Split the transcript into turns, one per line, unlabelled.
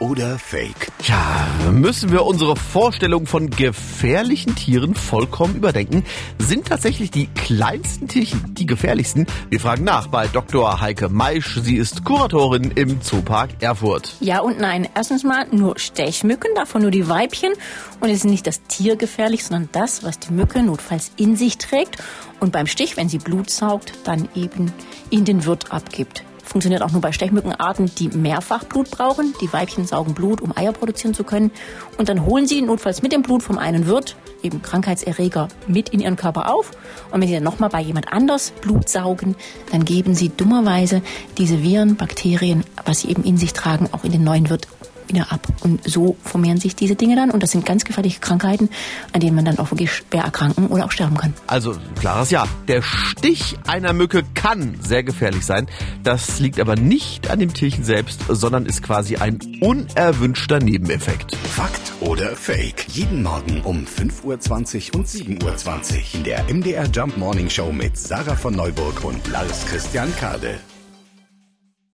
oder Fake?
Tja, müssen wir unsere Vorstellung von gefährlichen Tieren vollkommen überdenken? Sind tatsächlich die kleinsten Tierchen die gefährlichsten? Wir fragen nach bei Dr. Heike Meisch. Sie ist Kuratorin im Zoopark Erfurt.
Ja und nein. Erstens mal nur Stechmücken, davon nur die Weibchen. Und es ist nicht das Tier gefährlich, sondern das, was die Mücke notfalls in sich trägt und beim Stich, wenn sie Blut saugt, dann eben in den Wirt abgibt. Funktioniert auch nur bei Stechmückenarten, die mehrfach Blut brauchen. Die Weibchen saugen Blut, um Eier produzieren zu können. Und dann holen sie notfalls mit dem Blut vom einen Wirt eben Krankheitserreger mit in ihren Körper auf. Und wenn sie dann nochmal bei jemand anders Blut saugen, dann geben sie dummerweise diese Viren, Bakterien, was sie eben in sich tragen, auch in den neuen Wirt wieder ab. Und so vermehren sich diese Dinge dann. Und das sind ganz gefährliche Krankheiten, an denen man dann auch wirklich schwer erkranken oder auch sterben kann.
Also, klares Ja. Der Stich einer Mücke kann sehr gefährlich sein. Das liegt aber nicht an dem Tierchen selbst, sondern ist quasi ein unerwünschter Nebeneffekt.
Fakt oder Fake? Jeden Morgen um 5.20 Uhr und 7.20 Uhr in der MDR Jump Morning Show mit Sarah von Neuburg und Lars Christian Kade.